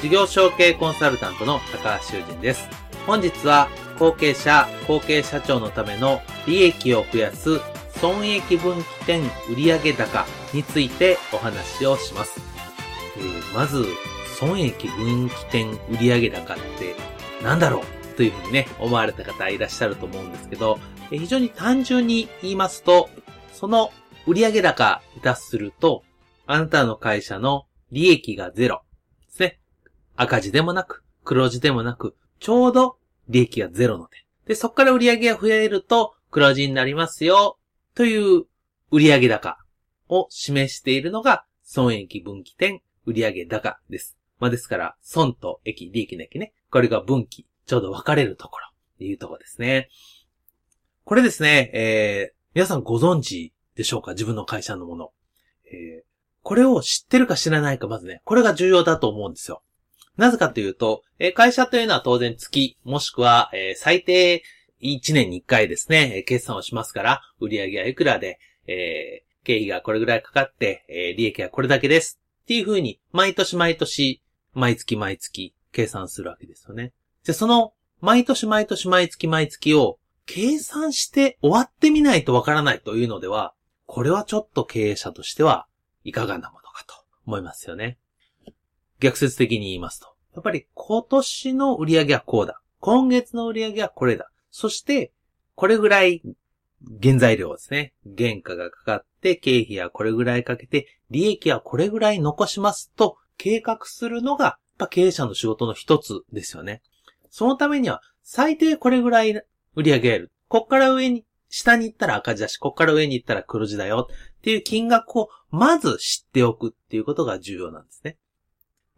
事業承継コンサルタントの高橋修人です。本日は後継者、後継社長のための利益を増やす損益分岐点売上高についてお話をします。えー、まず、損益分岐点売上高って何だろうというふうにね、思われた方いらっしゃると思うんですけど、非常に単純に言いますと、その売上高に達すると、あなたの会社の利益がゼロ。赤字でもなく、黒字でもなく、ちょうど利益がゼロので。で、そこから売上が増えると黒字になりますよ、という売上高を示しているのが損益分岐点売上高です。まあ、ですから、損と益、利益の益ね。これが分岐、ちょうど分かれるところ、っていうところですね。これですね、えー、皆さんご存知でしょうか？自分の会社のもの。えー、これを知ってるか知らないか、まずね、これが重要だと思うんですよ。なぜかというと、え会社というのは当然月、もしくは、え最低1年に1回ですね、決算をしますから、売上はいくらで、えー、経費がこれぐらいかかって、え利益はこれだけです。っていうふうに、毎年毎年、毎月毎月、計算するわけですよね。じゃ、その、毎年毎年毎月毎月を、計算して終わってみないとわからないというのでは、これはちょっと経営者としては、いかがなものかと思いますよね。逆説的に言いますと。やっぱり今年の売り上げはこうだ。今月の売り上げはこれだ。そして、これぐらい原材料ですね。原価がかかって、経費はこれぐらいかけて、利益はこれぐらい残しますと、計画するのが、やっぱ経営者の仕事の一つですよね。そのためには、最低これぐらい売り上げる。こっから上に、下に行ったら赤字だし、こっから上に行ったら黒字だよっていう金額をまず知っておくっていうことが重要なんですね。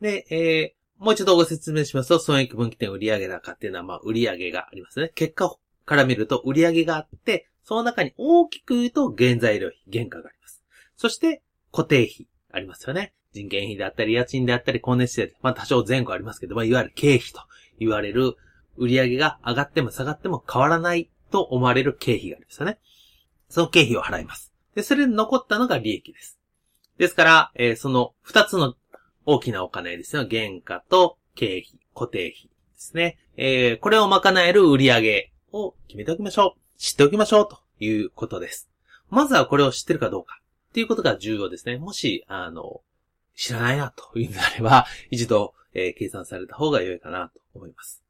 で、えー、もう一度ご説明しますと、損益分岐点売上高っていうのは、まあ、売上がありますね。結果から見ると、売上があって、その中に大きく言うと、原材料費、原価があります。そして、固定費、ありますよね。人件費であったり、家賃であったり、光熱費で、まあ、多少前後ありますけど、まあ、いわゆる経費と言われる、売上が上がっても下がっても変わらないと思われる経費がありますよね。その経費を払います。で、それで残ったのが利益です。ですから、えー、その二つの大きなお金ですよ。原価と経費、固定費ですね。えー、これを賄える売上を決めておきましょう。知っておきましょうということです。まずはこれを知ってるかどうかっていうことが重要ですね。もし、あの、知らないなというのであれば、一度、えー、計算された方が良いかなと思います。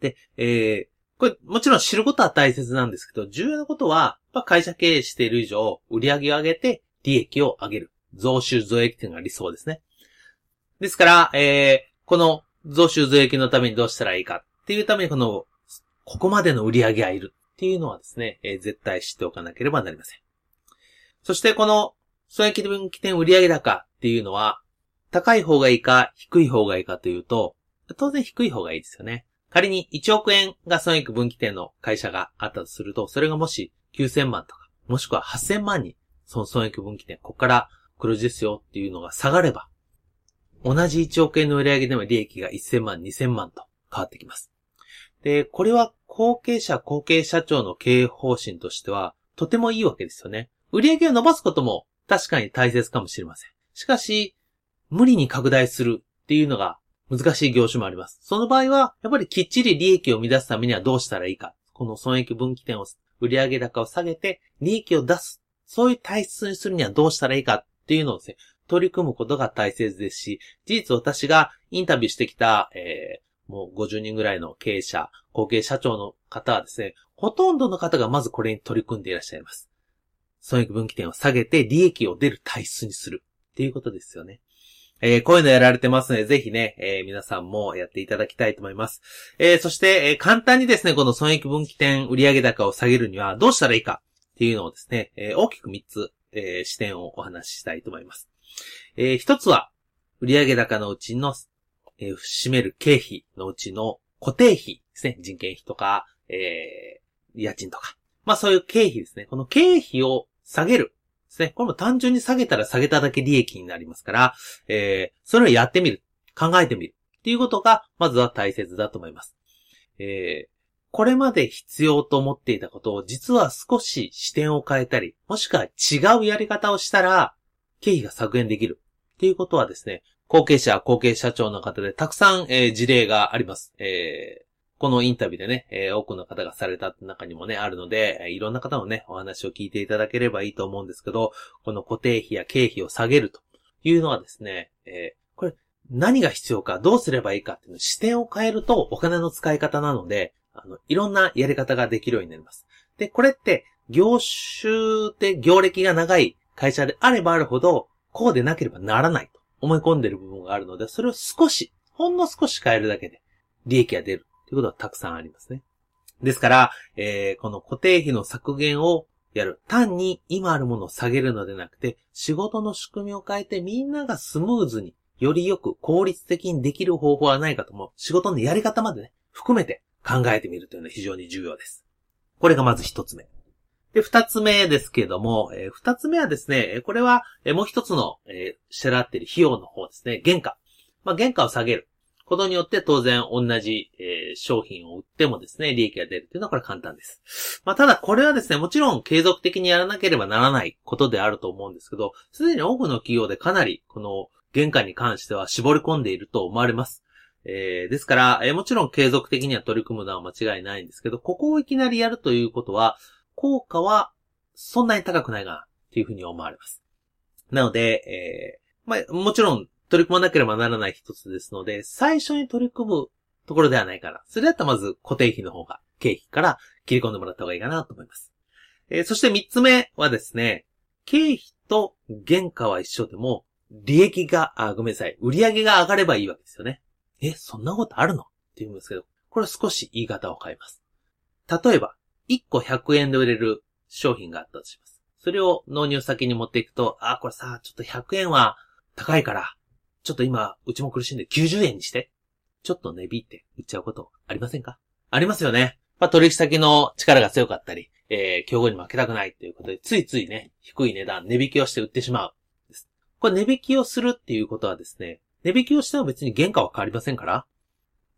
で、えー、これ、もちろん知ることは大切なんですけど、重要なことはま、会社経営している以上、売上を上げて、利益を上げる。増収増益点が理想ですね。ですから、えー、この増収増益のためにどうしたらいいかっていうためにこの、ここまでの売り上げがいるっていうのはですね、えー、絶対知っておかなければなりません。そしてこの、損益分岐点売上高っていうのは、高い方がいいか、低い方がいいかというと、当然低い方がいいですよね。仮に1億円が損益分岐点の会社があったとすると、それがもし9000万とか、もしくは8000万に、その損益分岐点、ここから黒字ですよっていうのが下がれば、同じ1億円の売上でも利益が1000万、2000万と変わってきます。で、これは後継者、後継社長の経営方針としては、とてもいいわけですよね。売上を伸ばすことも確かに大切かもしれません。しかし、無理に拡大するっていうのが難しい業種もあります。その場合は、やっぱりきっちり利益を生み出すためにはどうしたらいいか。この損益分岐点を、売上高を下げて、利益を出す。そういう体質にするにはどうしたらいいかっていうのをですね、取り組むことが大切ですし、事実私がインタビューしてきた、えー、もう50人ぐらいの経営者、後継社長の方はですね、ほとんどの方がまずこれに取り組んでいらっしゃいます。損益分岐点を下げて利益を出る体質にするっていうことですよね。えー、こういうのやられてますので、ぜひね、えー、皆さんもやっていただきたいと思います。えー、そして、え簡単にですね、この損益分岐点売上高を下げるにはどうしたらいいかっていうのをですね、え大きく3つ、え視点をお話ししたいと思います。え1つは、売上高のうちの、え占める経費のうちの固定費ですね。人件費とか、え家賃とか。まあそういう経費ですね。この経費を下げるですね。これも単純に下げたら下げただけ利益になりますから、えー、それをやってみる。考えてみる。っていうことが、まずは大切だと思います。えー、これまで必要と思っていたことを、実は少し視点を変えたり、もしくは違うやり方をしたら、経費が削減できる。っていうことはですね、後継者、後継社長の方でたくさん、えー、事例があります。えー、このインタビューでね、えー、多くの方がされた中にもね、あるので、え、いろんな方のね、お話を聞いていただければいいと思うんですけど、この固定費や経費を下げるというのはですね、えー、これ、何が必要か、どうすればいいかっていうの視点を変えるとお金の使い方なので、あの、いろんなやり方ができるようになります。で、これって、業種で業歴が長い会社であればあるほど、こうでなければならないと思い込んでる部分があるので、それを少し、ほんの少し変えるだけで、利益が出るということはたくさんありますね。ですから、えー、この固定費の削減をやる。単に今あるものを下げるのでなくて、仕事の仕組みを変えてみんながスムーズに、よりよく効率的にできる方法はないかとも、仕事のやり方までね、含めて考えてみるというのは非常に重要です。これがまず一つ目。で、二つ目ですけども、えー、二つ目はですね、これは、えー、もう一つの、えー、支払っている費用の方ですね、原価。まあ、原価を下げる。ことによって当然同じ、えー、商品を売ってもですね、利益が出るっていうのはこれ簡単です。まあ、ただこれはですね、もちろん継続的にやらなければならないことであると思うんですけど、すでに多くの企業でかなりこの原価に関しては絞り込んでいると思われます。えー、ですから、えー、もちろん継続的には取り組むのは間違いないんですけど、ここをいきなりやるということは、効果はそんなに高くないかな、というふうに思われます。なので、えー、まあ、もちろん取り組まなければならない一つですので、最初に取り組むところではないかな。それだったらまず固定費の方が、経費から切り込んでもらった方がいいかなと思います。えー、そして三つ目はですね、経費と原価は一緒でも、利益が、あ、ごめんなさい、売上が上がればいいわけですよね。え、そんなことあるの？って言うんですけど、これは少し言い方を変えます。例えば、1個100円で売れる商品があったとします。それを納入先に持っていくと、あ、これさ、ちょっと100円は高いから、ちょっと今、うちも苦しんで90円にして。ちょっと値引いて売っちゃうことありませんか？ありますよね。まあ、取引先の力が強かったり、えー、競合に負けたくないということで、ついついね、低い値段、値引きをして売ってしまう。これ値引きをするっていうことはですね、値引きをしても別に原価は変わりませんから、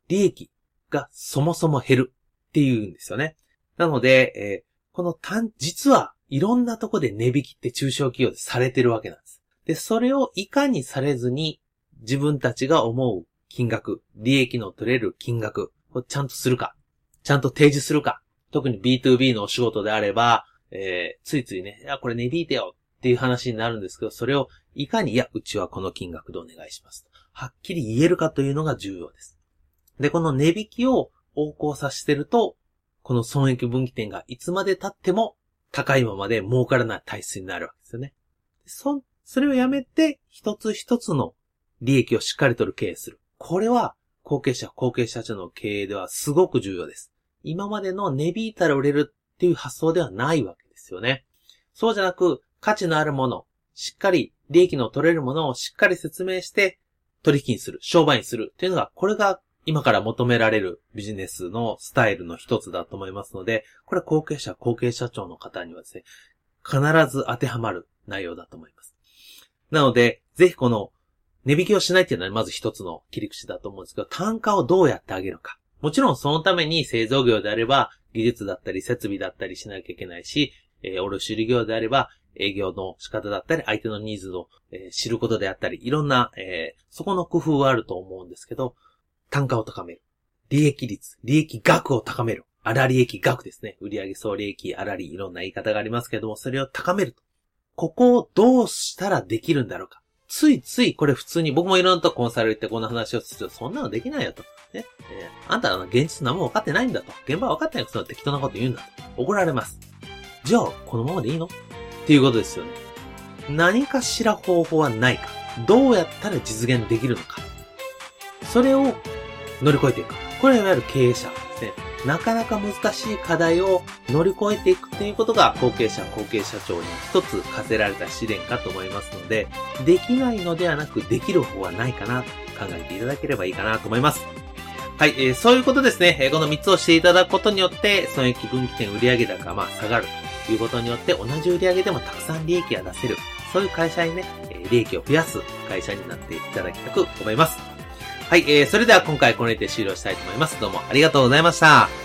利益がそもそも減るっていうんですよね。なので、えー、この単、実はいろんなとこで値引きって中小企業でされてるわけなんです。で、それをいかにされずに自分たちが思う金額、利益の取れる金額をちゃんとするか、ちゃんと提示するか、特に B2B のお仕事であれば、えー、ついついね、いや、これ値引いてよっていう話になるんですけど、それをいかに、いや、うちはこの金額でお願いします。はっきり言えるかというのが重要です。で、この値引きを横行させてると、この損益分岐点がいつまで経っても高いままで儲からない体質になるわけですよね。そ、それをやめて、一つ一つの利益をしっかりとる経営する。これは、後継者、後継者長の経営ではすごく重要です。今までの値引いたら売れるっていう発想ではないわけですよね。そうじゃなく、価値のあるもの、しっかり利益の取れるものをしっかり説明して取引にする、商売にするっていうのが、これが今から求められるビジネスのスタイルの一つだと思いますので、これは後継者、後継社長の方にはですね、必ず当てはまる内容だと思います。なので、ぜひこの値引きをしないっていうのはまず一つの切り口だと思うんですけど、単価をどうやってあげるか。もちろんそのために製造業であれば、技術だったり設備だったりしなきゃいけないし、えー、卸売業であれば、営業の仕方だったり、相手のニーズを、えー、知ることであったり、いろんな、えー、そこの工夫はあると思うんですけど、単価を高める。利益率、利益額を高める。粗利益額ですね。売上総利益、粗利、いろんな言い方がありますけども、それを高めると。ここをどうしたらできるんだろうか。ついついこれ普通に僕もいろんなとこコンサル行ってこんな話をすると、そんなのできないよと。ね。えー、あんたは現実何も分かってないんだと。現場分かってないくせ適当なこと言うんだと。怒られます。じゃあ、このままでいいの？っていうことですよね。何かしら方法はないか。どうやったら実現できるのか。それを乗り越えていく。これはいわゆる経営者ですね。なかなか難しい課題を乗り越えていくっていうことが後継者、後継者長に一つ課せられた試練かと思いますので、できないのではなくできる方はないかな考えていただければいいかなと思います。はい、えー、そういうことですね。えー、この3つをしていただくことによって、損益分岐点売上高がまあ下がるということによって、同じ売上でもたくさん利益が出せる。そういう会社にね、え利益を増やす会社になっていただきたく思います。はい、えー、それでは今回これで終了したいと思います。どうもありがとうございました。